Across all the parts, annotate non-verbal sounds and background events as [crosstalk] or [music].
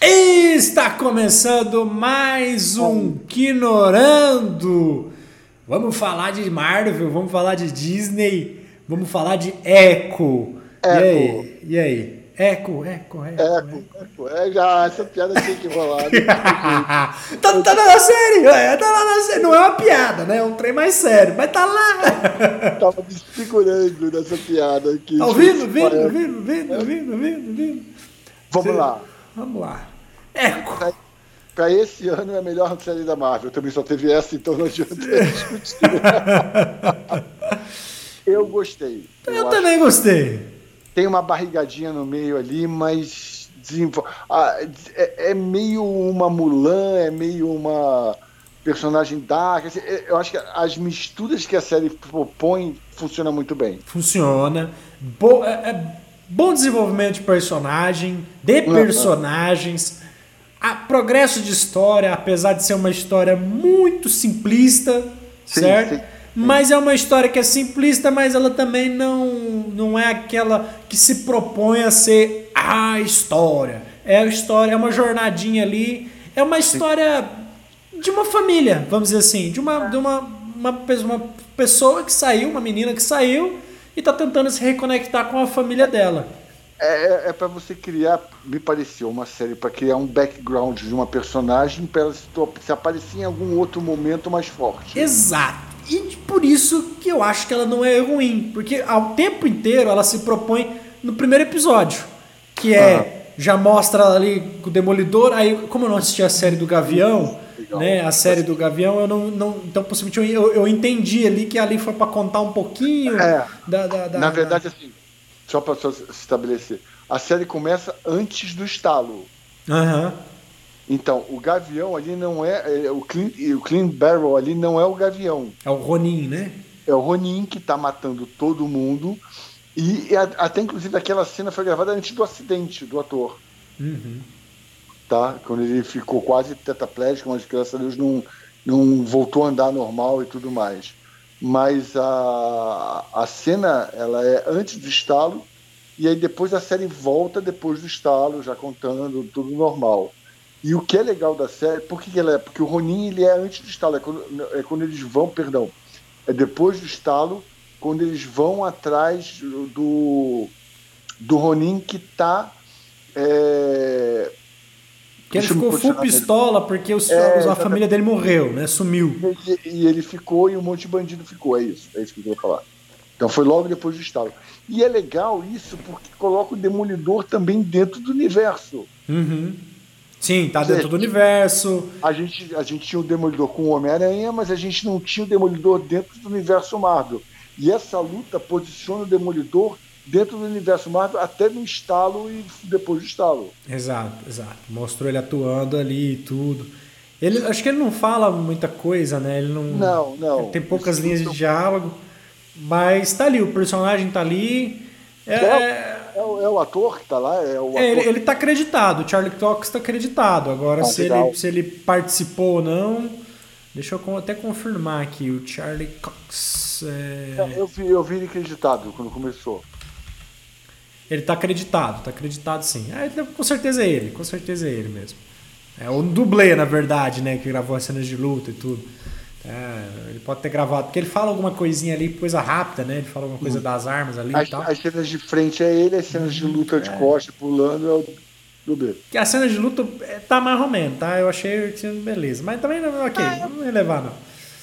Está começando mais um Quinorando. Vamos falar de Marvel, vamos falar de Disney, vamos falar de Echo. E aí? E aí? Echo, Echo, Echo. Eco, eco. É, já, essa piada tinha que rolar. né? [laughs] tá, tá na série, é, tá lá na série. Não é uma piada, né? É um trem mais sério, mas tá lá. [laughs] Tava me segurando nessa piada aqui. Tá ouvindo, vindo, vindo, vindo, vindo, vindo, vindo. Vamos lá. Vamos lá. Echo. Pra, pra esse ano é a melhor série da Marvel. Também só teve essa, então não adianta discutir. [laughs] Eu gostei. Eu, acho também gostei. Tem uma barrigadinha no meio ali, mas desenvol- ah, é, é meio uma Mulan, é meio uma personagem dark. assim, é- eu acho que as misturas que a série propõe funcionam muito bem. Funciona. Bo é, é bom desenvolvimento de personagem, de Uhum. personagens. A, progresso de história, apesar de ser uma história muito simplista, Sim, certo? sim. Mas é uma história que é simplista, mas ela também não, não é aquela que se propõe a ser a história. É a história, é uma jornadinha ali, é uma história de uma família, vamos dizer assim, de uma, de uma, uma, uma pessoa que saiu, uma menina que saiu e tá tentando se reconectar com a família dela. É, é para você criar, me pareceu, uma série para criar um background de uma personagem para ela se, se aparecer em algum outro momento mais forte. Exato. E por isso que eu acho que ela não é ruim, porque ao tempo inteiro ela se propõe no primeiro episódio, que é já mostra ali o Demolidor, aí como eu não assisti a série do Gavião, Legal. né, a série do Gavião, eu não, não então possivelmente eu, eu entendi ali que ali foi para contar um pouquinho É. da, da, da- Na verdade, assim, só para se estabelecer, a série começa antes do estalo. Aham. Então, o Gavião ali não é, é, o Clean, o Clean Barrel ali não é o Gavião. É o Ronin, né? É o Ronin que tá matando todo mundo. E a- até inclusive aquela cena foi gravada antes do acidente do ator. Uhum. tá? Quando ele ficou quase tetraplégico, mas graças a Deus não, não voltou a andar normal e tudo mais. Mas a, a cena, ela é antes do estalo, e aí depois a série volta depois do estalo, já contando tudo normal. E o que é legal da série, por que que ela é? Porque o Ronin ele é antes do estalo, é quando, é quando eles vão, perdão, é depois do estalo, quando eles vão atrás do, do Ronin que tá é, Que ele ficou full pistola porque os- É, a família dele morreu, né? Sumiu. E, e ele ficou e um monte de bandido ficou. É isso, é isso que eu queria falar. Então foi logo depois do estalo. E é legal isso porque coloca o Demolidor também dentro do universo. Uhum. Sim, tá Gente. dentro do universo. A gente, a gente tinha o Demolidor com o Homem-Aranha, mas a gente não tinha o Demolidor dentro do universo Marvel. E essa luta posiciona o Demolidor dentro do universo Marvel até no estalo e depois do estalo. Exato, exato. Mostrou ele atuando ali e tudo. Ele, acho que ele não fala muita coisa, né? Ele não. Não, não. ele tem poucas linhas de diálogo. Mas tá ali, o personagem tá ali. É, é, É, o, é o ator que tá lá? É o ator. é, ele, ele tá acreditado, o Charlie Cox tá acreditado. Agora, Ah, se, legal. ele, se ele participou ou não. Deixa eu até confirmar aqui. O Charlie Cox. é, Eu vi, eu vi ele acreditado quando começou. Ele tá acreditado, tá acreditado sim. É, ele- com certeza é ele, com certeza é ele mesmo. É o dublê, na verdade, né? Que gravou as cenas de luta e tudo. É, ele pode ter gravado, porque ele fala alguma coisinha ali, coisa rápida, né? Ele fala alguma coisa das armas ali As, e tal. as cenas de frente é ele, as cenas de luta de costa pulando é o dublê. Que a cena de luta é, tá mais ou menos, tá? Eu achei beleza. Mas também, não- ok, não ia levar, não.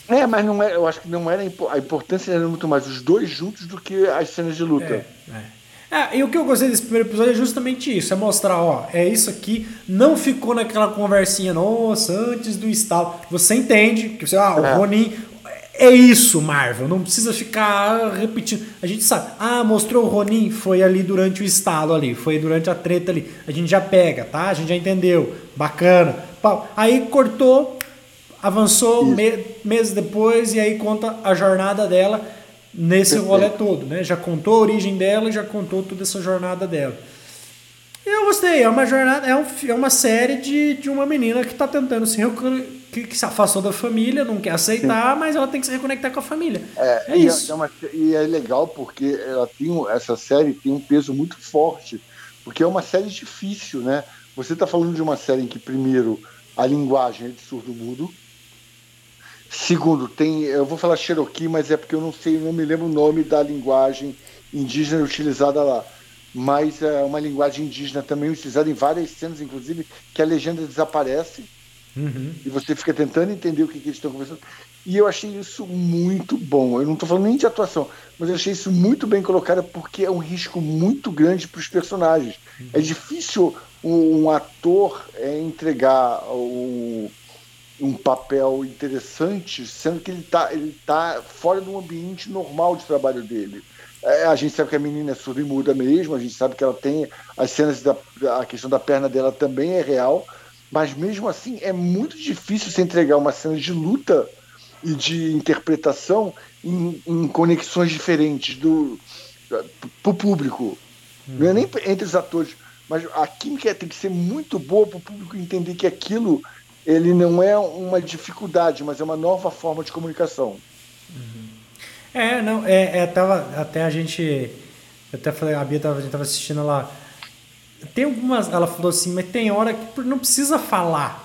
É, mas não é, eu acho que não era a importância era muito mais os dois juntos do que as cenas de luta. É, é. É, e o que eu gostei desse primeiro episódio é justamente isso, é mostrar, ó, é isso aqui, não ficou naquela conversinha, nossa, antes do estalo. Você entende que você, ah, o É. Ronin é isso, Marvel, não precisa ficar repetindo. A gente sabe, ah, mostrou o Ronin, foi ali durante o estalo ali, foi durante a treta ali. A gente já pega, tá? A gente já entendeu. Bacana. Aí cortou, avançou me- meses depois e aí conta a jornada dela nesse Perfeito. rolê todo, né? Já contou a origem dela e já contou toda essa jornada dela. E eu gostei, é uma jornada, é, um, é uma série de, de uma menina que tá tentando se, que, que, se afastou da família, não quer aceitar, Sim. mas ela tem que se reconectar com a família. É, é isso. É uma, e é legal porque ela tem, essa série tem um peso muito forte, porque é uma série difícil, né? Você está falando de uma série em que, primeiro, a linguagem é de surdo-mudo. Segundo, tem. Eu vou falar Cherokee, mas é porque eu não sei, não me lembro o nome da linguagem indígena utilizada lá. Mas é uma linguagem indígena também utilizada em várias cenas, inclusive, que a legenda desaparece Uhum. E você fica tentando entender o que, que eles estão conversando. E eu achei isso muito bom. Eu não estou falando nem de atuação, mas eu achei isso muito bem colocado porque é um risco muito grande para os personagens. Uhum. É difícil um, um ator é, entregar o, um papel interessante, sendo que ele está ele tá fora do ambiente normal de trabalho dele. É, a gente sabe que a menina é surda e muda mesmo, a gente sabe que ela tem as cenas da a questão da perna dela também é real, mas mesmo assim é muito difícil você entregar uma cena de luta e de interpretação em, em conexões diferentes do para o público. Uhum. Não é nem entre os atores, mas a química tem que ser muito boa para o público entender que aquilo ele não é uma dificuldade, mas é uma nova forma de comunicação. Uhum. É, não, é, é tava, até a gente, eu até falei, a Bia tava, a gente tava assistindo lá tem algumas. Ela falou assim, mas tem hora que não precisa falar.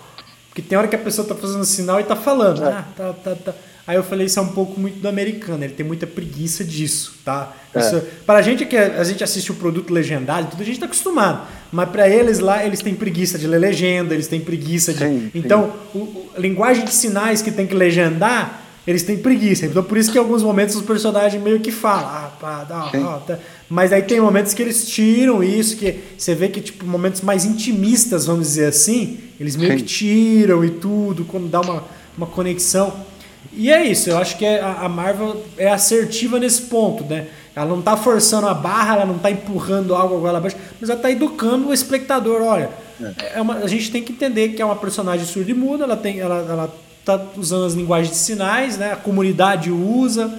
Porque tem hora que a pessoa tá fazendo sinal e tá falando. É. Ah, tá, tá, tá. Aí eu falei, isso é um pouco muito do americano, ele tem muita preguiça disso, tá? É. Isso, pra gente que a gente assiste o produto legendado, tudo a gente tá acostumado. Mas para eles lá, eles têm preguiça de ler legenda, eles têm preguiça de. Sim, então, sim. O, o, a linguagem de sinais que tem que legendar eles têm preguiça. Então por isso que em alguns momentos os personagens meio que falam, ah, pá, dá, dá, tá. mas aí tem momentos que eles tiram isso, que você vê que tipo momentos mais intimistas, vamos dizer assim, eles meio Sim. que tiram e tudo, quando dá uma, uma conexão. E é isso, eu acho que é, a Marvel é assertiva nesse ponto, né? Ela não está forçando a barra, ela não está empurrando algo agora abaixo, mas ela está educando o espectador. Olha, é. é uma, a gente tem que entender que é uma personagem surda e muda, ela tem, ela, ela está usando as linguagens de sinais, né? a comunidade usa.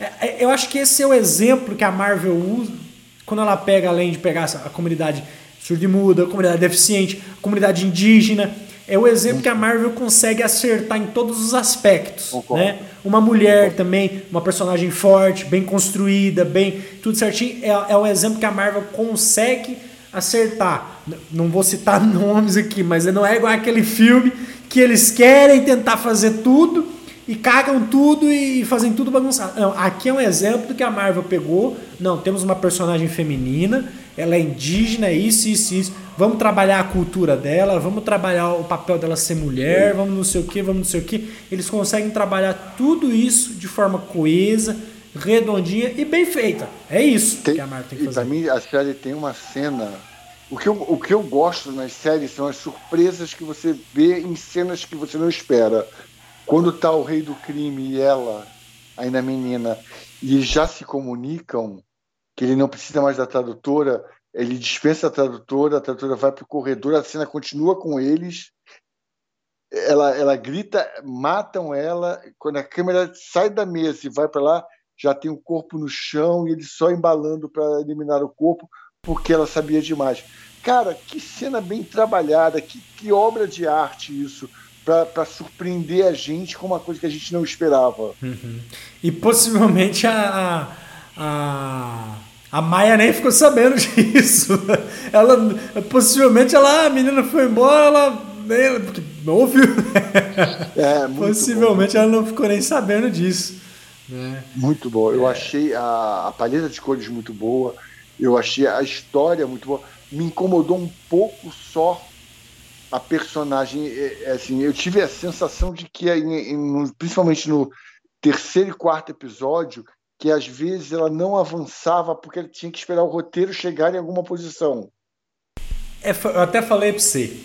É, é, eu acho que esse é o exemplo que a Marvel usa quando ela pega, além de pegar a comunidade surda-muda, a comunidade deficiente, a comunidade indígena. É o exemplo que a Marvel consegue acertar em todos os aspectos. Né? Uma mulher também, uma personagem forte, bem construída, bem tudo certinho. É, é o exemplo que a Marvel consegue acertar. Não vou citar [laughs] nomes aqui, mas não é igual aquele filme que eles querem tentar fazer tudo e cagam tudo e fazem tudo bagunçado. Não, aqui é um exemplo do que a Marvel pegou. Não, temos uma personagem feminina, ela é indígena, isso, isso, isso. Vamos trabalhar a cultura dela, vamos trabalhar o papel dela ser mulher, vamos não sei o que, vamos não sei o que. Eles conseguem trabalhar tudo isso de forma coesa, redondinha e bem feita. É isso tem, que a Marvel tem que fazer. E pra mim, a série tem uma cena o que, eu, o que eu gosto nas séries são as surpresas que você vê em cenas que você não espera. Quando tá o rei do crime e ela, ainda menina, e já se comunicam que ele não precisa mais da tradutora, ele dispensa a tradutora, a tradutora vai pro corredor, a cena continua com eles. Ela, ela grita, matam ela. Quando a câmera sai da mesa e vai para lá, já tem o corpo no chão e ele só embalando para eliminar o corpo porque ela sabia demais. Cara, que cena bem trabalhada, que, que obra de arte isso, para surpreender a gente com uma coisa que a gente não esperava. Uhum. E possivelmente a, a, a Maia nem ficou sabendo [laughs] disso. Ela, possivelmente ela, a menina foi embora, ela não ouviu. [laughs] É, possivelmente bom. ela não ficou nem sabendo disso. Né? Muito bom. Eu é. achei a, a paleta de cores muito boa. Eu achei a história muito boa. Me incomodou um pouco só a personagem. É, é, assim, eu tive a sensação de que, principalmente no terceiro e quarto episódio, que às vezes ela não avançava porque ela tinha que esperar o roteiro chegar em alguma posição. É, eu até falei para você.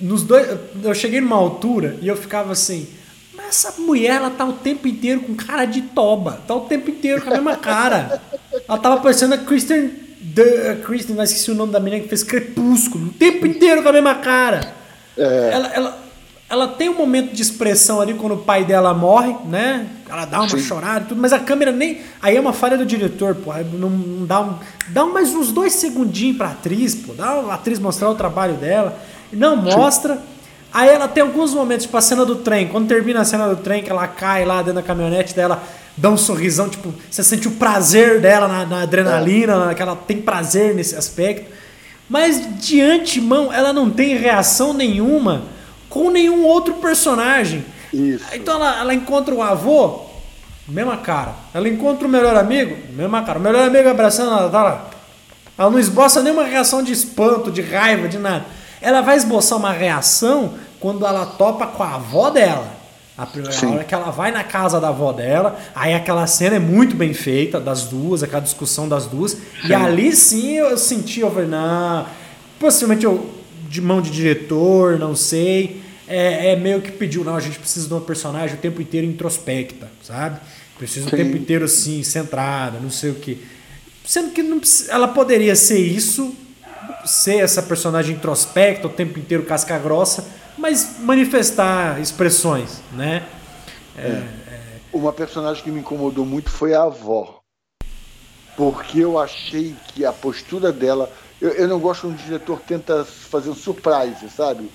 Nos dois, eu cheguei numa altura e eu ficava assim. Mas essa mulher, ela tá o tempo inteiro com cara de toba. Tá o tempo inteiro com a mesma cara. [laughs] Ela tava parecendo a Kristen. The, Kristen, não esqueci o nome da menina que fez Crepúsculo. O tempo inteiro com a mesma cara. É. Ela, ela, ela tem um momento de expressão ali quando o pai dela morre, né? Ela dá uma Sim. chorada e tudo, mas a câmera nem. Aí é uma falha do diretor, pô. Não, não dá, um, dá mais uns dois segundinhos pra atriz, pô. Dá a atriz mostrar o trabalho dela. Não mostra. Sim. Aí ela tem alguns momentos, tipo a cena do trem, quando termina a cena do trem, que ela cai lá dentro da caminhonete dela, dá um sorrisão, tipo, você sente o prazer dela na, na adrenalina, é. que ela tem prazer nesse aspecto. Mas de antemão, ela não tem reação nenhuma com nenhum outro personagem. Isso. Então ela, ela encontra o avô, mesma cara. Ela encontra o melhor amigo, mesma cara. O melhor amigo abraçando ela, tá lá. Ela não esboça nenhuma reação de espanto, de raiva, de nada. Ela vai esboçar uma reação quando ela topa com a avó dela. A primeira sim. hora que ela vai na casa da avó dela, aí aquela cena é muito bem feita, das duas, aquela discussão das duas. Sim. E ali sim eu senti, eu falei, não, possivelmente eu, de mão de diretor, não sei. É, é, meio que pediu, não, a gente precisa de uma personagem o tempo inteiro introspecta, sabe? Precisa sim. o tempo inteiro assim, centrada, não sei o que. Sendo que não, ela poderia ser isso, ser essa personagem introspecta o tempo inteiro casca grossa, mas manifestar expressões, né? É, é. é. Uma personagem que me incomodou muito foi a avó. Porque eu achei que a postura dela. Eu, eu não gosto quando o diretor tenta fazer um surprise, sabe?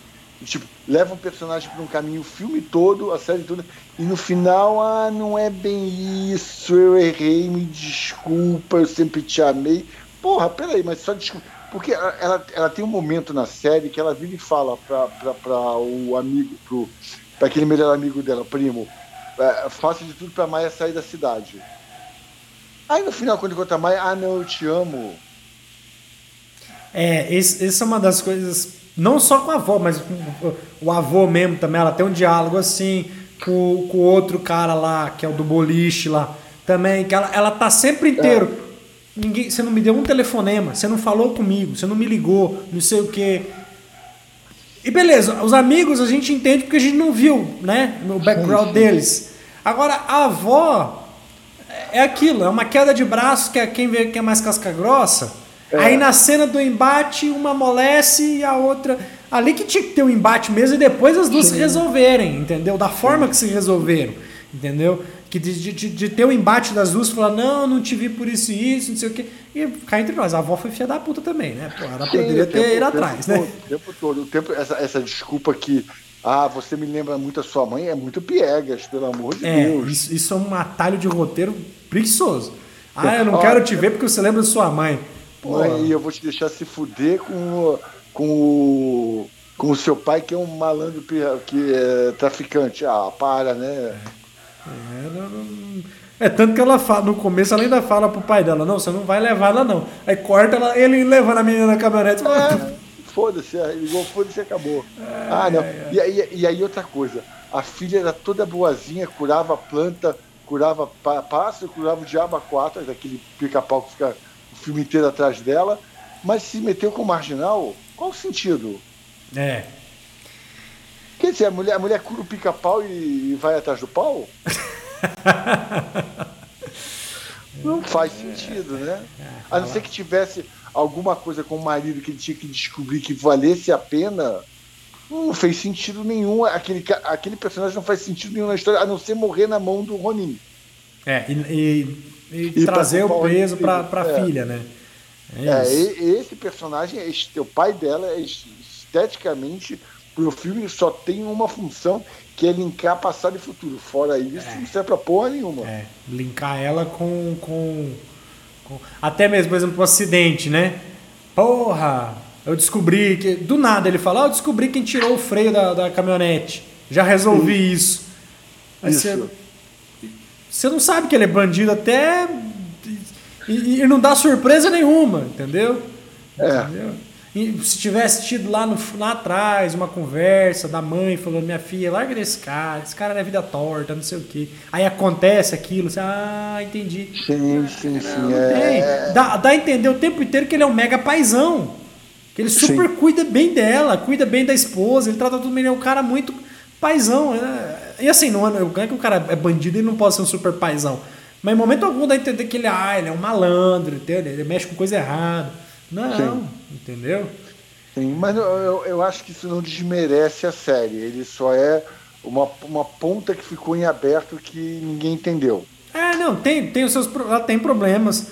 Tipo, leva um personagem para um caminho o filme todo, a série toda, e no final, ah, não é bem isso, eu errei, me desculpa, eu sempre te amei. Porra, peraí, mas só desculpa. Porque ela, ela tem um momento na série que ela vira e fala para o amigo, para aquele melhor amigo dela, primo, é, faça de tudo para Maia sair da cidade. Aí no final, quando encontra a Maia, ah não, eu te amo. É, essa é uma das coisas, não só com a avó, mas com o avô mesmo também, ela tem um diálogo assim com, com o outro cara lá, que é o do boliche lá, também, que ela, ela tá sempre inteiro. É ninguém, você não me deu um telefonema, você não falou comigo, você não me ligou, não sei o quê. E beleza, os amigos a gente entende porque a gente não viu, né, no background deles. Agora a avó é aquilo, é uma queda de braço que é quem vê que é mais casca grossa. É. Aí na cena do embate uma amolece e a outra ali que tinha que ter um embate mesmo e depois as duas sim. se resolverem, entendeu? Da forma que se resolveram, entendeu? que de, de, de, ter o um embate das duas, falar, não, não te vi por isso e isso, não sei o quê. E cá entre nós, a avó foi filha da puta também, né? Pô, ela Sim, poderia ter ido atrás, todo, né? O tempo todo, o tempo, essa, essa desculpa que, ah, você me lembra muito a sua mãe, é muito piegas, pelo amor de é, Deus. Isso, isso é um atalho de roteiro preguiçoso. Ah, eu não quero te ver porque você lembra de sua mãe. Mãe, e eu vou te deixar se fuder com, o, com o com o seu pai que é um malandro que é traficante. Ah, para, né? É. É, não, não... é, tanto que ela fala, no começo ela ainda fala pro pai dela, não, você não vai levar ela não. Aí corta ela, ele levando a menina na caminhonete. [laughs] É, foda-se, ligou, foda-se acabou. É, ah, não. É, e, aí, e aí outra coisa, a filha era toda boazinha, curava planta, curava pássaro, curava o diabo a quatro, daquele pica-pau que fica filme inteiro atrás dela, mas se meteu com o marginal, qual o sentido? É, Quer dizer, a mulher, a mulher cura o pica-pau e, vai atrás do pau? [laughs] não faz sentido, né? A não ser que tivesse alguma coisa com o marido que ele tinha que descobrir que valesse a pena. Não fez sentido nenhum. Aquele, aquele personagem não faz sentido nenhum na história, a não ser morrer na mão do Ronin. É, e, e, e, e trazer o peso para a é. filha, né? É, é esse personagem, o pai dela é esteticamente o filme só tem uma função que é linkar passado e futuro. Fora isso, é. não serve pra porra nenhuma. É, linkar ela com, com, com, Até mesmo, por exemplo, um acidente, né? Porra! Eu descobri que. Do nada ele fala, ah, eu descobri quem tirou o freio da, da caminhonete. Já resolvi Sim. isso. Aí isso. Você, você não sabe que ele é bandido até. E, e não dá surpresa nenhuma, entendeu? É. Entendeu? E se tivesse tido lá, no, lá atrás uma conversa da mãe falando, minha filha, larga desse cara, esse cara é vida torta, não sei o quê. Aí acontece aquilo, você, ah, entendi. Sim, sim, sim. É... Dá, dá a entender o tempo inteiro que ele é um mega paizão. Que ele super sim. cuida bem dela, cuida bem da esposa, ele trata tudo bem, ele é um cara muito paizão. Né? E assim, não, não é que o cara é bandido e não pode ser um super paizão. Mas em momento algum dá a entender que ele, ah, ele é um malandro, entendeu? ele mexe com coisa errada. Não, Sim. entendeu? Sim, mas eu, eu acho que isso não desmerece a série. Ele só é uma, uma ponta que ficou em aberto que ninguém entendeu. É, não, tem, tem os seus ela tem problemas.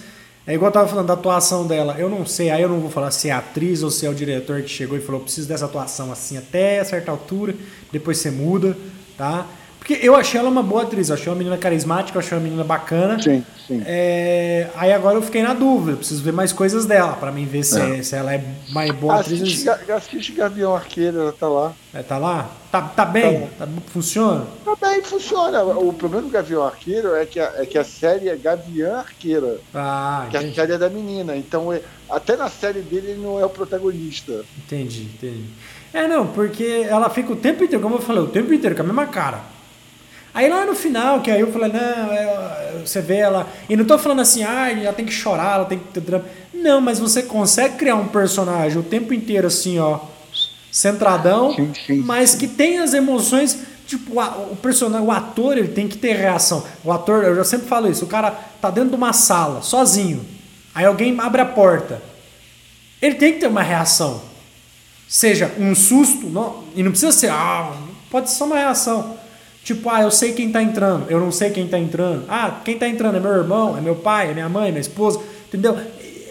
É igual eu tava falando da atuação dela. Eu não sei, aí eu não vou falar se é a atriz ou se é o diretor que chegou e falou: preciso dessa atuação assim até certa altura, depois você muda, tá? Porque eu achei ela uma boa atriz, eu achei uma menina carismática, eu achei uma menina bacana. Sim, sim. É, aí agora eu fiquei na dúvida, eu preciso ver mais coisas dela, pra mim ver se, É. se ela é mais boa atriz. Assiste, Ga- assiste Gavião Arqueiro, ela tá lá. É, tá lá? Tá, tá bem? Tá- funciona? Tá bem, funciona. O problema do Gavião Arqueiro é que a, é que a série é Gavião Arqueira, Ah, que a entendi, série é da menina. Então, é- até na série dele ele não é o protagonista. entendi, entendi. É, não, porque ela fica o tempo inteiro, como eu falei, o tempo inteiro com a mesma cara. Aí lá no final, que aí eu falei, não, é, você vê ela. E não tô falando assim, ah, ela tem que chorar, ela tem que ter drama. Não, mas você consegue criar um personagem o tempo inteiro assim, ó, centradão, Sim, sim, mas que tem as emoções. Tipo, o personagem, o ator, ele tem que ter reação. O ator, eu já sempre falo isso, o cara tá dentro de uma sala, sozinho. Aí alguém abre a porta. Ele tem que ter uma reação. Seja um susto, não, e não precisa ser, ah, pode ser só uma reação. Tipo, ah, eu sei quem tá entrando, eu não sei quem tá entrando. Ah, quem tá entrando é meu irmão, é meu pai, é minha mãe, é minha esposa, entendeu?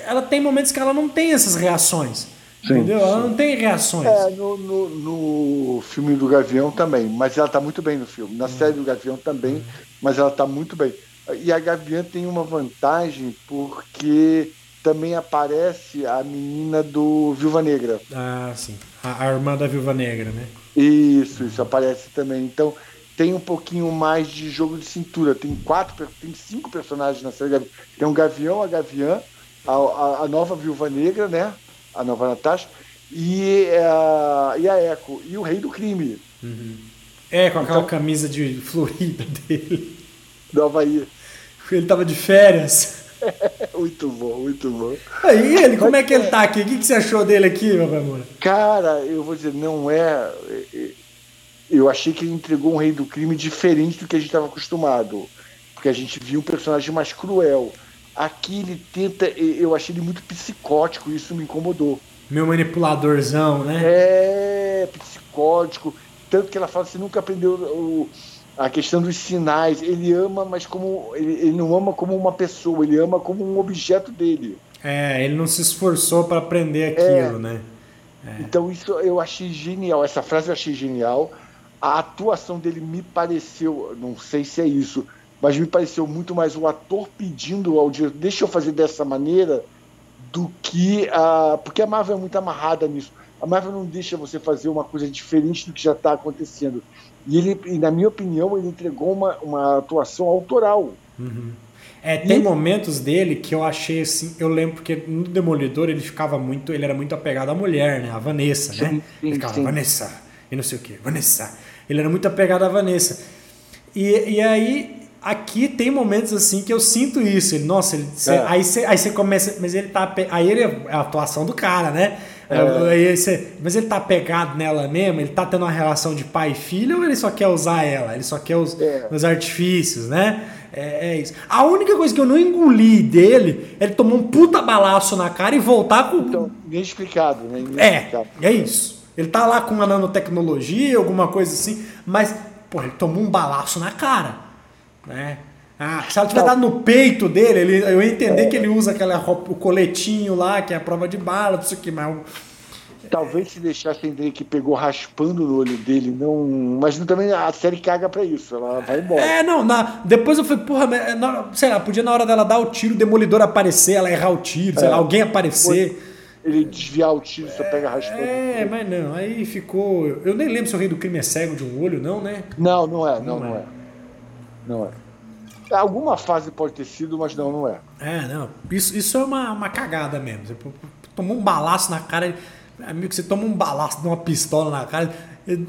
Ela tem momentos que ela não tem essas reações. Sim, entendeu? Ela não tem reações. É, no, no, no filme do Gavião também, mas ela tá muito bem no filme. Na série do Gavião também, mas ela tá muito bem. E a Gavião tem uma vantagem porque também aparece a menina do Viúva Negra. Ah, sim. A, a irmã da Viúva Negra, né? Isso, isso aparece também. Então tem um pouquinho mais de jogo de cintura. Tem quatro, tem cinco personagens na série. Tem um Gavião, a Gaviã, a, a, a nova Viúva Negra, né? A nova Natasha. E a, e a Echo. E o Rei do Crime, É, com aquela Então- camisa de florida [laughs] dele. do Havaí. Ele tava de férias. [laughs] Muito bom, muito bom. Aí ele, como é que ele tá aqui? O que, que você achou dele aqui, meu amor? Cara, eu vou dizer, não é. É- Eu achei que ele entregou um rei do crime diferente do que a gente estava acostumado. Porque a gente viu um personagem mais cruel. Aqui ele tenta. Eu achei ele muito psicótico, isso me incomodou. Meu manipuladorzão, né? É psicótico. Tanto que ela fala você nunca aprendeu o- a questão dos sinais. Ele ama, mas como. Ele, ele não ama como uma pessoa, ele ama como um objeto dele. É, ele não se esforçou pra aprender aquilo, né? Então isso eu achei genial. Essa frase eu achei genial. A atuação dele me pareceu, não sei se é isso, mas me pareceu muito mais o ator pedindo ao diretor, deixa eu fazer dessa maneira, do que a. Porque a Marvel é muito amarrada nisso. A Marvel não deixa você fazer uma coisa diferente do que já está acontecendo. E ele, e na minha opinião, ele entregou uma, uma atuação autoral. É, tem E- momentos dele que eu achei assim, eu lembro porque no Demolidor ele ficava muito, ele era muito apegado à mulher, né? A Vanessa, né? Sim, sim, ele ficava, sim. Vanessa, e não sei o que, Vanessa. Ele era muito apegado à Vanessa. E, e aí, aqui tem momentos assim que eu sinto isso. Ele, nossa, ele, cê- É. aí você começa, mas ele tá, aí ele é a atuação do cara, né? É. Aí cê- mas ele tá apegado nela mesmo? Ele tá tendo uma relação de pai e filho ou ele só quer usar ela? Ele só quer os, É. os artifícios, né? É, é isso. A única coisa que eu não engoli dele é ele tomar um puta balaço na cara e voltar com. Então, bem explicado, né? Bem é, explicado. é isso. Ele tá lá com uma nanotecnologia, alguma coisa assim, mas, pô, ele tomou um balaço na cara, né? Ah, se ela tiver dado no peito dele, ele, eu ia entender que ele usa aquela roupa, o coletinho lá, que é a prova de bala, não sei o que, mas Talvez se deixasse entender que pegou raspando no olho dele, não. Mas também a série caga pra isso, ela vai embora. É, não, na- depois eu falei, porra, é, na- sei lá, podia na hora dela dar o tiro, o demolidor aparecer, ela errar o tiro, sei É. lá, alguém aparecer. Ele desviar o tiro, só pega raspando. É, mas não, aí ficou. Eu nem lembro se o rei do crime é cego de um olho, não, né? Não, não é, não, Não não é. é. Não é. Alguma fase pode ter sido, mas não, não é. É, não. Isso, isso é uma, uma cagada mesmo. Você tomou um balaço na cara. Amigo, você toma um balaço de uma pistola na cara.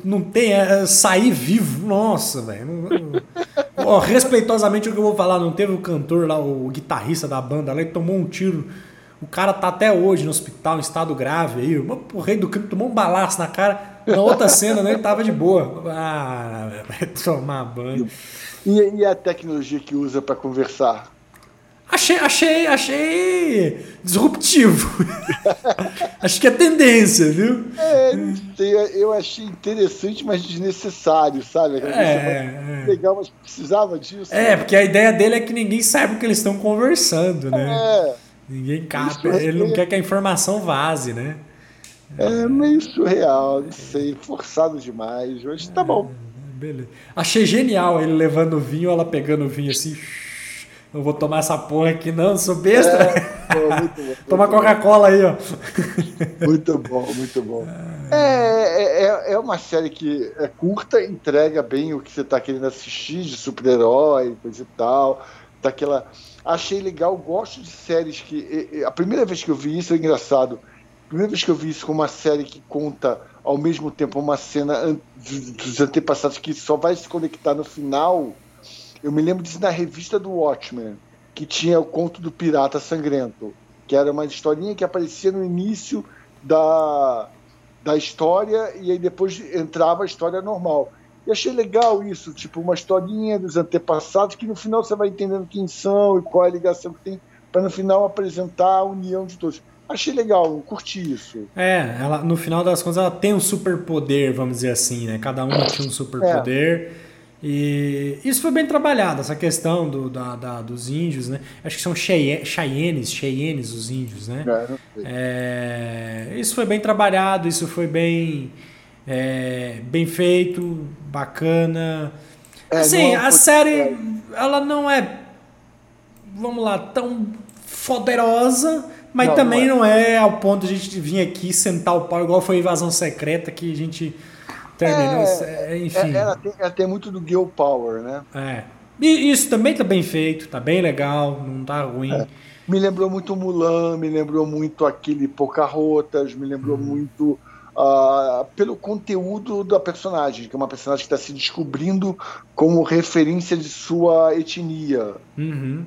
Não tem. É, sair vivo. Nossa, velho. respeitosamente o que eu vou falar, não teve o cantor lá, o guitarrista da banda lá, ele tomou um tiro. O cara tá até hoje no hospital, em estado grave aí. O rei do crime tomou um balaço na cara. Na outra cena, né, ele tava de boa. Ah, vai tomar banho. E, e a tecnologia que usa pra conversar? Achei, achei, achei disruptivo. [laughs] Acho que é tendência, viu? É, eu achei interessante, mas desnecessário, sabe? Aquela É, é. Legal, mas precisava disso. É, porque a ideia dele é que ninguém saiba o que eles estão conversando, né? É. Ninguém capa. Ele não quer que a informação vaze, né? É meio surreal, não sei, forçado demais. Hoje tá bom. É, beleza. Achei genial ele levando o vinho, ela pegando o vinho assim. Eu vou tomar essa porra aqui, não, sou besta. É, pô, muito bom. [laughs] Toma Coca-Cola aí, ó. Muito bom, muito bom. É, é, é uma série que é curta, entrega bem o que você tá querendo assistir de super-herói, coisa e tal. Daquela. Achei legal, gosto de séries que. A primeira vez que eu vi isso é engraçado primeira vez que eu vi isso com uma série que conta ao mesmo tempo uma cena dos antepassados que só vai se conectar no final, eu me lembro disso na revista do Watchmen, que tinha o conto do pirata sangrento, que era uma historinha que aparecia no início da, da história e aí depois entrava a história normal. E achei legal isso, tipo uma historinha dos antepassados que no final você vai entendendo quem são e qual é a ligação que tem, para no final apresentar a união de todos. Achei legal, curti isso. É, ela, no final das contas ela tem um superpoder, vamos dizer assim, né? Cada uma tinha um superpoder. É. E isso foi bem trabalhado, essa questão do, da, da dos índios, né? Acho que são Cheyennes, Cheyennes os índios, né? É, é, isso foi bem trabalhado, isso foi bem, é, bem feito, bacana. É, assim, a série, é. ela não é, vamos lá, tão poderosa, mas não, também não é. não é. ao ponto de a gente vir aqui sentar o pau, igual foi a invasão secreta que a gente terminou. É, é enfim. Ela tem, ela tem muito do Gil Power, né? É. E isso também tá bem feito, tá bem legal, não tá ruim. É. Me lembrou muito Mulan, me lembrou muito aquele Pocahontas, me lembrou hum. muito uh, pelo conteúdo da personagem, que é uma personagem que está se descobrindo como referência de sua etnia. Uhum,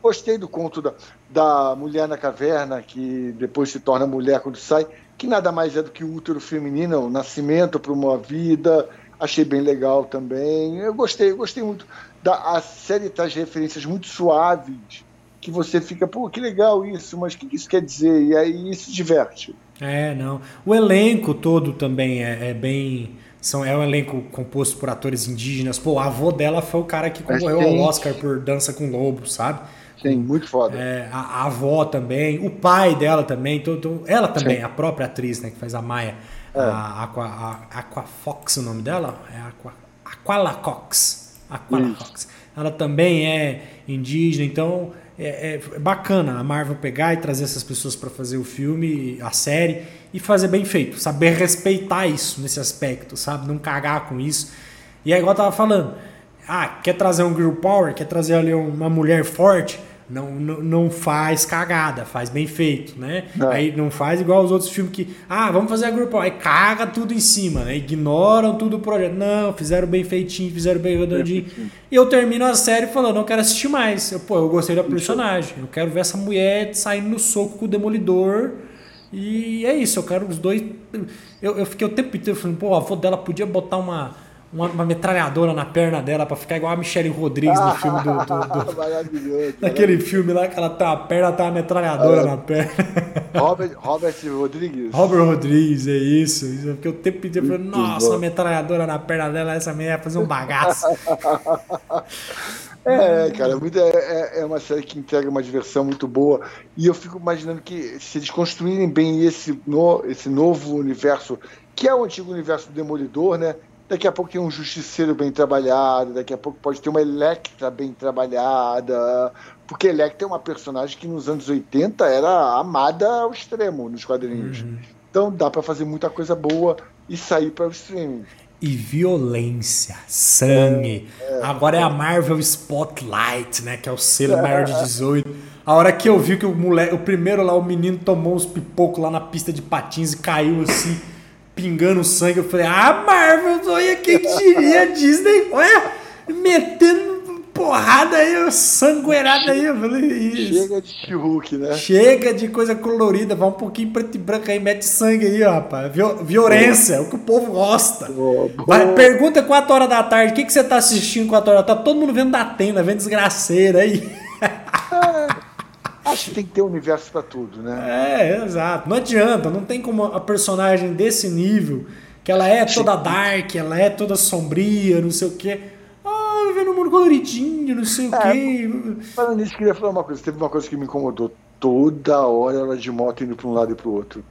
Gostei do conto da, da mulher na caverna, que depois se torna mulher quando sai, que nada mais é do que o útero feminino, o nascimento para uma vida. Achei bem legal também. Eu gostei, eu gostei muito. Da, a série traz referências muito suaves que você fica, pô, que legal isso, mas o que isso quer dizer? E aí isso diverte. É, não. O elenco todo também é, é bem. São, é um elenco composto por atores indígenas. Pô, a avô dela foi o cara que concorreu ao Oscar por Dança com Lobo, sabe? Sim, muito foda. É, a, a, avó também, o pai dela também, todo, ela também, Sim. a própria atriz, né, que faz a Maia. É. A, Aqua, a Aqua Fox, o nome dela? É Aqua, Aquala Cox. Aquala Cox. Ela também é indígena, então é, é, bacana a Marvel pegar e trazer essas pessoas para fazer o filme, a série e fazer bem feito, saber respeitar isso nesse aspecto, sabe? Não cagar com isso. E aí, igual eu tava falando, ah, quer trazer um girl power, quer trazer ali uma mulher forte, não, não, não faz cagada, faz bem feito, né? É. Aí não faz igual os outros filmes que, ah, vamos fazer a grupo, aí caga tudo em cima, né? Ignoram tudo o projeto. Não, fizeram bem feitinho, fizeram bem redondinho. E eu termino a série falando, não quero assistir mais. Eu, pô, eu gostei da personagem. Eu quero ver essa mulher saindo no soco com o demolidor. E é isso, eu quero os dois. Eu, eu fiquei o tempo inteiro falando, pô, a avó dela podia botar uma uma, uma, metralhadora na perna dela para ficar igual a Michelle Rodrigues no filme do. do, do [laughs] Maravilhoso. Naquele filme lá que ela tá a perna, tá uma metralhadora é. na perna. [laughs] Robert, Robert Rodrigues. Robert Rodrigues, é isso. isso porque o tempo inteiro falando, nossa, uma metralhadora na perna dela, essa mulher ia fazer um bagaço. [laughs] É, cara, é, é, é, uma série que entrega uma diversão muito boa. E eu fico imaginando que se eles construírem bem esse, no, esse novo universo, que é o antigo universo do Demolidor, né? Daqui a pouco tem um Justiceiro bem trabalhado, daqui a pouco pode ter uma Electra bem trabalhada, porque Electra é uma personagem que nos anos 80 era amada ao extremo nos quadrinhos. Uhum. Então dá para fazer muita coisa boa e sair para o streaming. E violência, sangue. É, é, Agora é a Marvel Spotlight, né? Que é o selo maior de 18. A hora que eu vi que o moleque, o primeiro lá, o menino tomou uns pipocos lá na pista de patins e caiu assim pingando sangue. Eu falei, ah, Marvel, olha quem diria Disney, olha, metendo porrada aí, sangueirada aí. Eu falei, isso. Chega de Hulk, né? Chega de coisa colorida, vai um pouquinho preto e branco aí, mete sangue aí, ó, rapaz. Violência, é o que o povo gosta. Boa, boa. Vai, pergunta 4 horas da tarde, o que, que você tá assistindo 4 horas? Tá todo mundo vendo da tenda, vendo desgraceira aí. É. Acho que tem que ter um universo para tudo, né? É, exato. Não adianta, não tem como a personagem desse nível, que ela é toda dark, ela é toda sombria, não sei o quê. Ah, vendo um mundo coloridinho, não sei é, o quê. Falando nisso, queria falar uma coisa. Teve uma coisa que me incomodou toda hora ela de moto indo para um lado e para o outro.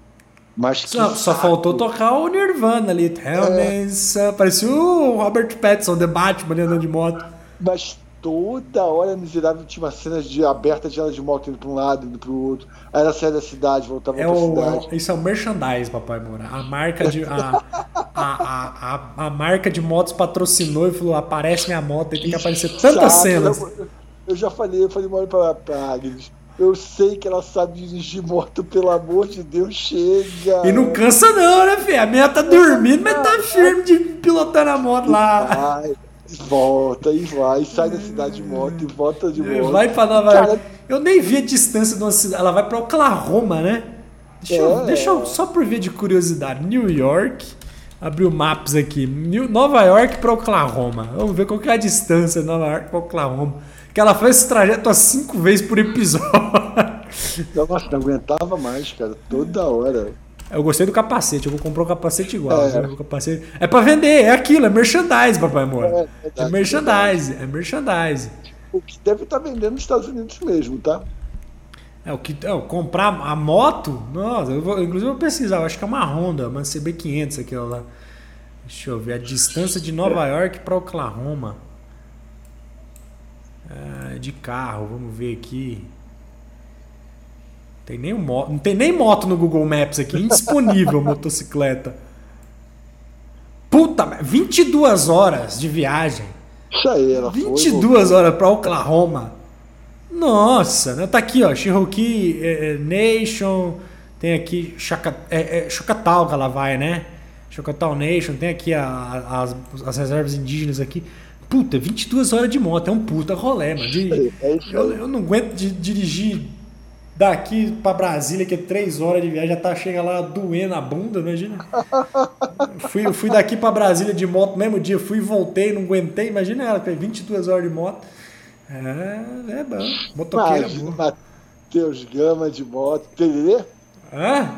Mas só, só faltou tocar o Nirvana ali. Helmets, é. parecia o Robert Pattinson, The Batman, andando de moto. Mas toda hora miserável tinha uma cena de aberta de ela de moto indo para um lado, indo para o outro. Aí ela saía da cidade, voltava é pra o, cidade. Isso é o merchandise, papai Moura. A marca de. A, a, a, a, a, marca de motos patrocinou e falou: aparece minha moto, aí tem que aparecer tantas cenas. Eu, eu, já falei, eu falei uma hora pra, pra Agnes. Eu sei que ela sabe dirigir moto, pelo amor de Deus, chega. E não cansa não, né, filho? A minha tá dormindo, mas tá firme de pilotando a moto lá. Vai, volta e vai, sai da cidade de moto e volta de moto. Vai pra Nova York. Eu nem vi a distância de uma cidade. Ela vai pra Oklahoma, né? Deixa, é, eu, deixa eu, só por ver de curiosidade. New York. Abriu maps aqui. New, Nova York pra Oklahoma. Vamos ver qual que é a distância de Nova York pra Oklahoma. Que ela faz esse trajeto a cinco vezes por episódio. Nossa, não aguentava mais, cara. Toda hora. Eu gostei do capacete, eu vou comprar um capacete igual. É, né? capacete... é pra vender, é aquilo, é merchandise, papai amor. É, é, é merchandise, é merchandise. O que deve estar tá vendendo nos Estados Unidos mesmo, tá? É, o que é, comprar a moto, nossa, eu vou, inclusive eu vou pesquisar, eu acho que é uma Honda, uma CB500 aquela lá. Deixa eu ver, a distância de Nova York para Oklahoma. É, de carro, vamos ver aqui. Tem nem moto, não tem nem moto no Google Maps aqui, indisponível [laughs] motocicleta. Puta, 22 horas de viagem. Isso aí, ela 22 foi, horas para Oklahoma. Nossa, né? Tá aqui, ó, Cherokee é, é Nation, tem aqui Chaka, é, é, Chocataw ela vai, né? Chocataw Nation, tem aqui a, a, as, as reservas indígenas aqui. Puta, 22 horas de moto, é um puta rolê, mano. De, é eu, eu, não aguento de, dirigir daqui para Brasília, que é 3 horas de viagem, já tá chega lá doendo a bunda, imagina. [laughs] fui, fui daqui para Brasília de moto, mesmo dia, fui e voltei, não aguentei, imagina ela, 22 horas de moto. É, é bom. Motoqueira boa. Matheus Gama de moto. Tererê? Hã?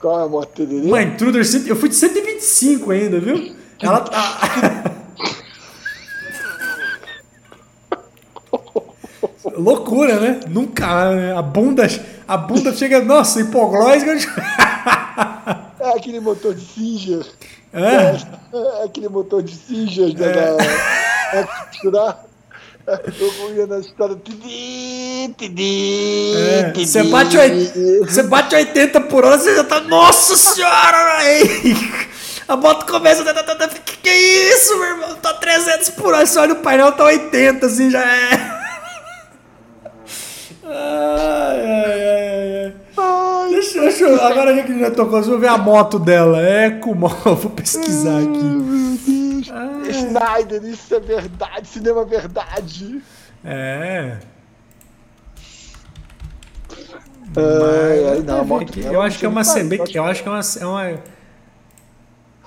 Qual é a moto Tererê? Uma Intruder, eu fui de 125 ainda, viu? Ela tá... [laughs] Loucura, né? Nunca, né? A bunda, a bunda chega, nossa, hipoglósica. [laughs] É aquele motor de Singer. É? é aquele motor de Singer né, é. da, da, eu ia na história. É, você, bate, você bate 80 por hora, você já tá. Nossa senhora! Aí, a moto começa. Que que é isso, meu irmão? Tá 300 por hora. Você olha o painel, tá 80, assim, já é. Ai, ai, ai, ai. Deixa, deixa eu, agora já que já tocou, eu ver a moto dela. É com [laughs] Vou pesquisar aqui. Ah. Snyder, isso é verdade, cinema é verdade. É. É, não, eu acho que é uma CB, eu acho que é uma, é uma,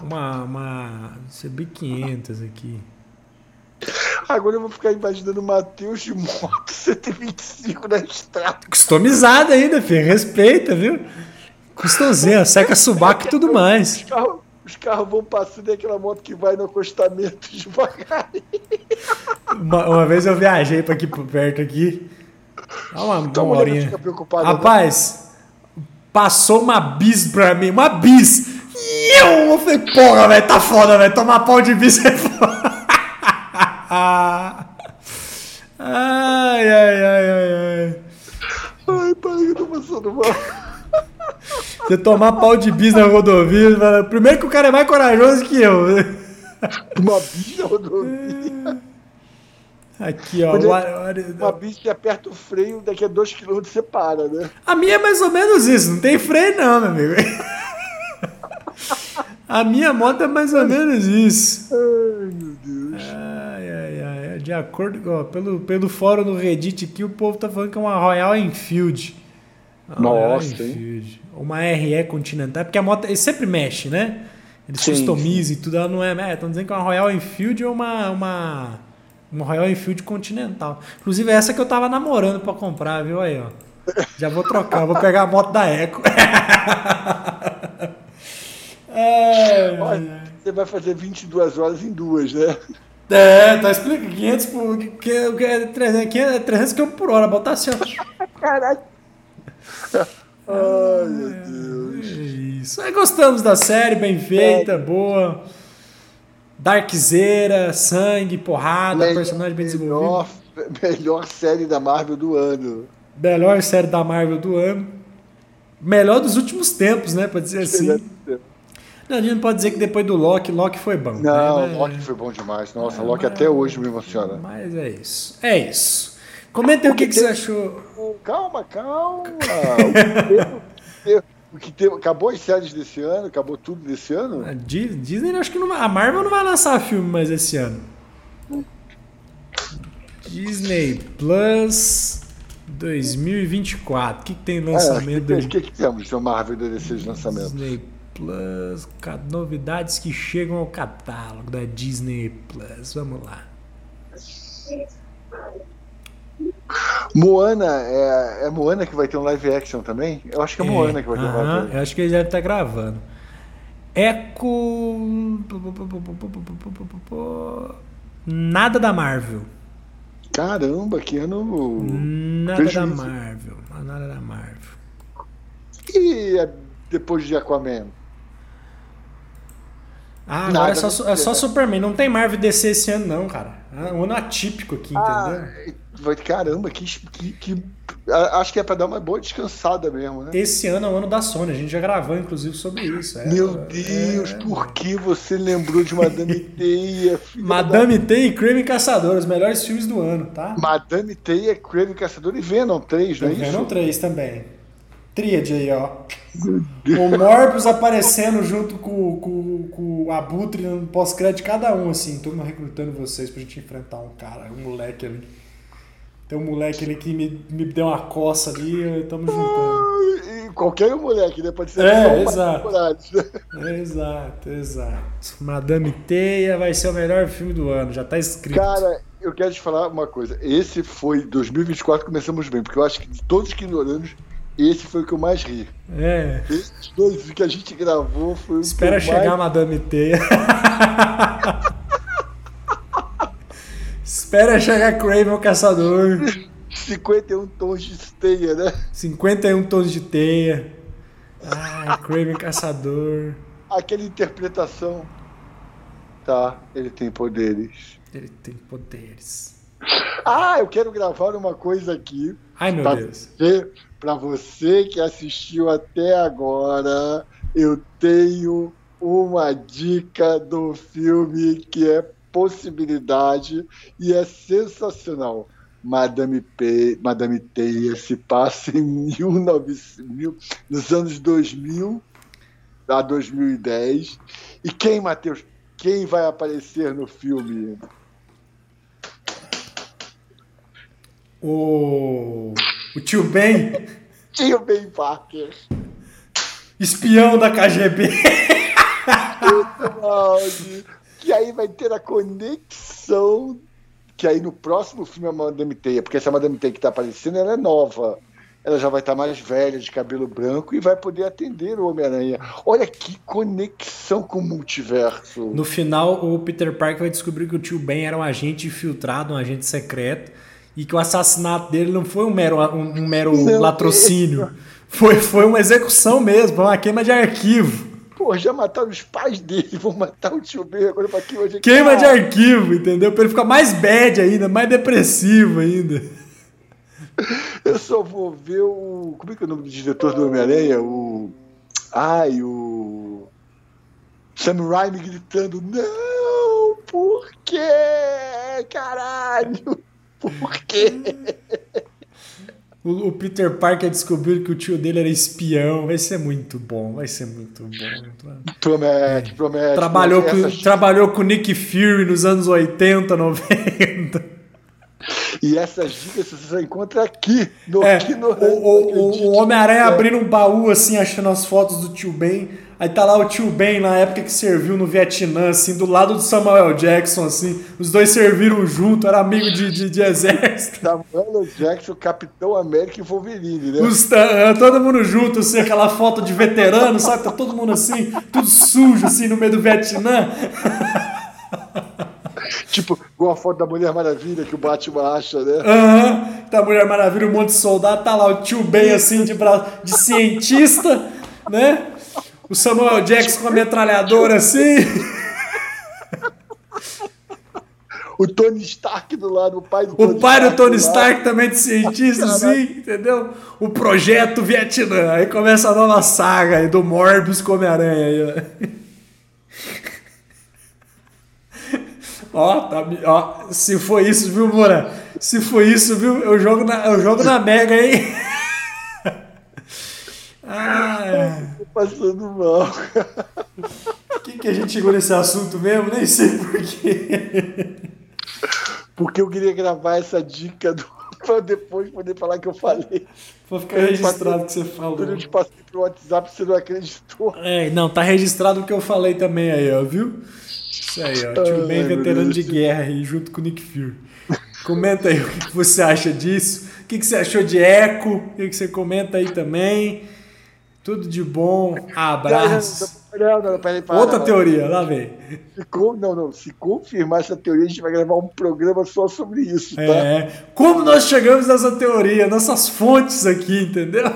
uma, uma CB500 aqui. Agora eu vou ficar imaginando o Matheus de moto 125 na estrada. Customizado ainda, filho. Respeita, viu? Custosinha, seca subaco e tudo mais. Os carros vão passando e aquela moto que vai no acostamento devagarinho. Uma, uma vez eu viajei para aqui perto aqui. Dá uma, então, uma horinha. Rapaz, né? passou uma bis pra mim, uma bis. E eu, eu falei, porra, velho, tá foda, velho. Tomar pau de bis é foda. Ai, ai, ai, ai, ai. Ai, pai, eu tô passando mal. Você tomar pau de bis na rodovia, fala, primeiro que o cara é mais corajoso que eu. Uma bis na rodovia. Aqui, ó. Uma bis que aperta o freio, daqui a dois quilômetros você para, né? A minha é mais ou menos isso, não tem freio não, meu amigo. A minha moto é mais ou menos isso. Ai, meu Deus. Ai, ai. De acordo ó, pelo, pelo fórum no Reddit aqui, o povo tá falando que é uma Royal Enfield. Nossa, hein? Uma RE Continental, porque a moto ele sempre mexe, né? Eles sim, customizam e tudo, ela não é. Estão é, dizendo que é uma Royal Enfield ou uma, uma, uma Royal Enfield Continental. Inclusive, essa que eu tava namorando para comprar, viu aí, ó. Já vou trocar, vou pegar a moto da Eco. [laughs] é, Olha, você vai fazer 22 horas em duas, né? É, tá explicando. 500 por. Que, que, 300, 300 km por hora, botar assim, ó. Caralho. Ai, meu Deus. É isso. Aí gostamos da série, bem feita, boa. Darkzeira, sangue, porrada, Melhor- personagem bem desenvolvido. melhor, melhor série da Marvel do ano. Melhor série da Marvel do ano. Melhor dos últimos tempos, né? Pode dizer assim. Não, a gente não pode dizer que depois do Loki, Loki foi bom. Não, né? Loki foi bom demais. Nossa, Loki até hoje me emociona. Mas é isso. É isso. Comenta aí o que, que você achou. Calma, calma. O que o que teve- acabou as séries desse ano? Acabou tudo desse ano? A Di- Disney, acho que não vai, a Marvel não vai lançar filme mais esse ano. Disney Plus 2024. O que, que tem É, lançamento o aí? que, que temos de Marvel desses lançamentos? Disney Plus, novidades que chegam ao catálogo da Disney Plus. Vamos lá. Moana, é, é Moana que vai ter um live action também? Eu acho que é Moana que vai ter um aham, live action. eu acho que ele deve estar gravando. Eco. Nada da Marvel. Caramba, que ano. Nada da Prejuízo. Marvel. Nada da Marvel. E é depois de Aquaman? Ah, Nada, agora é só, é só. Superman. Não tem Marvel DC esse ano, não, cara. É um ano atípico aqui, entendeu? Ah, vai, caramba, que, que, que- Acho que é pra dar uma boa descansada mesmo, né? Esse ano é o ano da Sony. A gente já gravou, inclusive, sobre isso. É, Meu é, Deus, é. por que você lembrou de Madame [laughs] Teia? Madame T e Creme Caçador, os melhores filmes do ano, tá? da- Madame Teia, Crave Caçador e Venom 3, não é Tem isso? Venom 3 também. Tríade aí, ó. O Morbius aparecendo junto com, com, com o Abutre no pós-crédito de cada um, assim. Tô recrutando vocês pra gente enfrentar um cara, um moleque ali. Tem um moleque ali que me, me deu uma coça ali, tamo juntando. E qualquer moleque, né? Pode ser É, exato. né? Exato, exato. Madame Teia vai ser o melhor filme do ano, já tá escrito. Cara, eu quero te falar uma coisa. Esse foi 2024, começamos bem, porque eu acho que de todos que ignoramos, esse foi o que eu mais ri. É. Esses dois que a gente gravou foi o Espera que eu chegar a mais... Madame Teia. [laughs] Espera chegar Craven o Caçador. 51 tons de teia, né? 51 tons de teia. Ai, Craven Caçador. Aquela interpretação. Tá, ele tem poderes. Ele tem poderes. Ah, eu quero gravar uma coisa aqui. Ai, meu Pra Deus. você, pra você que assistiu até agora, eu tenho uma dica do filme que é possibilidade e é sensacional. Madame, P, Madame Teia se passa em 1900, mil- nos anos 2000 a 2010. E quem, Matheus? Quem vai aparecer no filme? O. O tio Ben, Tio Ben Parker. espião da KGB. Que aí vai ter a conexão que aí no próximo filme a Madame Teia, porque essa Madame Teia que tá aparecendo, ela é nova. Ela já vai estar mais velha, de cabelo branco, e vai poder atender o Homem-Aranha. Olha que conexão com o multiverso. No final, o Peter Parker vai descobrir que o tio Ben era um agente infiltrado, um agente secreto, e que o assassinato dele não foi um mero, um, um mero Não, latrocínio. Foi, foi uma execução mesmo, uma queima de arquivo. Pô, já mataram os pais dele, [laughs] vão matar o tio Ben agora pra que hoje Queima de arquivo, entendeu? Pra ele ficar mais bad ainda, mais depressivo ainda. Eu só vou ver o. Como é que é o nome do diretor do Homem-Aranha? O. Ai, o. Sam Raimi gritando: Não! Por quê? Caralho! Por quê? O, o Peter Parker descobriu que o tio dele era espião. Vai ser muito bom, vai ser muito bom. Promete, promete. Trabalhou com, Essas- trabalhou com o Nick Fury nos anos 80, 90. E essas dicas você só encontra aqui, no É, Ignorante, o, o- o- Homem-Aranha abrindo um baú assim, achando as fotos do tio Ben. Aí tá lá o tio Ben na época que serviu no Vietnã, assim, do lado do Samuel Jackson, assim. Os dois serviram junto, era amigo de, de, de exército. Samuel Jackson, Capitão América e Wolverine, né? Os, tá- todo mundo junto, assim, aquela foto de veterano, sabe? Tá todo mundo assim, tudo sujo, assim, no meio do Vietnã. [laughs] [laughs] tipo, igual a foto da Mulher Maravilha que o Batman acha, né? Aham, uhum. tá a Mulher Maravilha, um monte de soldado, tá lá o tio Ben assim de, bra... de cientista, [laughs] né? O Samuel Jackson com a metralhadora assim. o Tony Stark do lado, o pai do Tony O pai Stark do Tony Stark também de cientista, assim, entendeu? O projeto Vietnã. Aí começa a nova saga aí do Morbius com Homem-Aranha aí, ó. tá, ó, se foi isso, viu, Moura? Se foi isso, viu? Eu jogo na, eu jogo na Mega, hein? [laughs] ah, Tô passando mal. Por que, que a gente chegou nesse assunto mesmo? Nem sei porquê porque eu queria gravar essa dica do, [laughs] pra depois poder falar que eu falei. Pra ficar registrado que você falou. Quando eu te passei pro WhatsApp, você não acreditou. É, não, tá registrado o que eu falei também aí, ó, viu? Isso aí, ó. Tio Ben, veterano de guerra aí, junto com o Nick Fury. Comenta aí o que você acha disso. O que você achou de Echo? O que você comenta aí também. Tudo de bom. Abraço. Não, não, peraí, para, Outra não, teoria, lá vem. Se, não, não. Se confirmar essa teoria, a gente vai gravar um programa só sobre isso, tá? É. Como nós chegamos nessa teoria? Nossas fontes aqui, entendeu?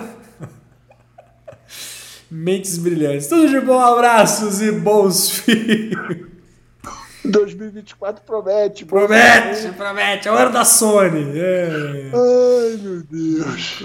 [laughs] Mentes brilhantes. Tudo de bom, abraços e bons [laughs] filhos. 2024 promete. Promete, promete. É hora da Sony. É. Ai, meu Deus.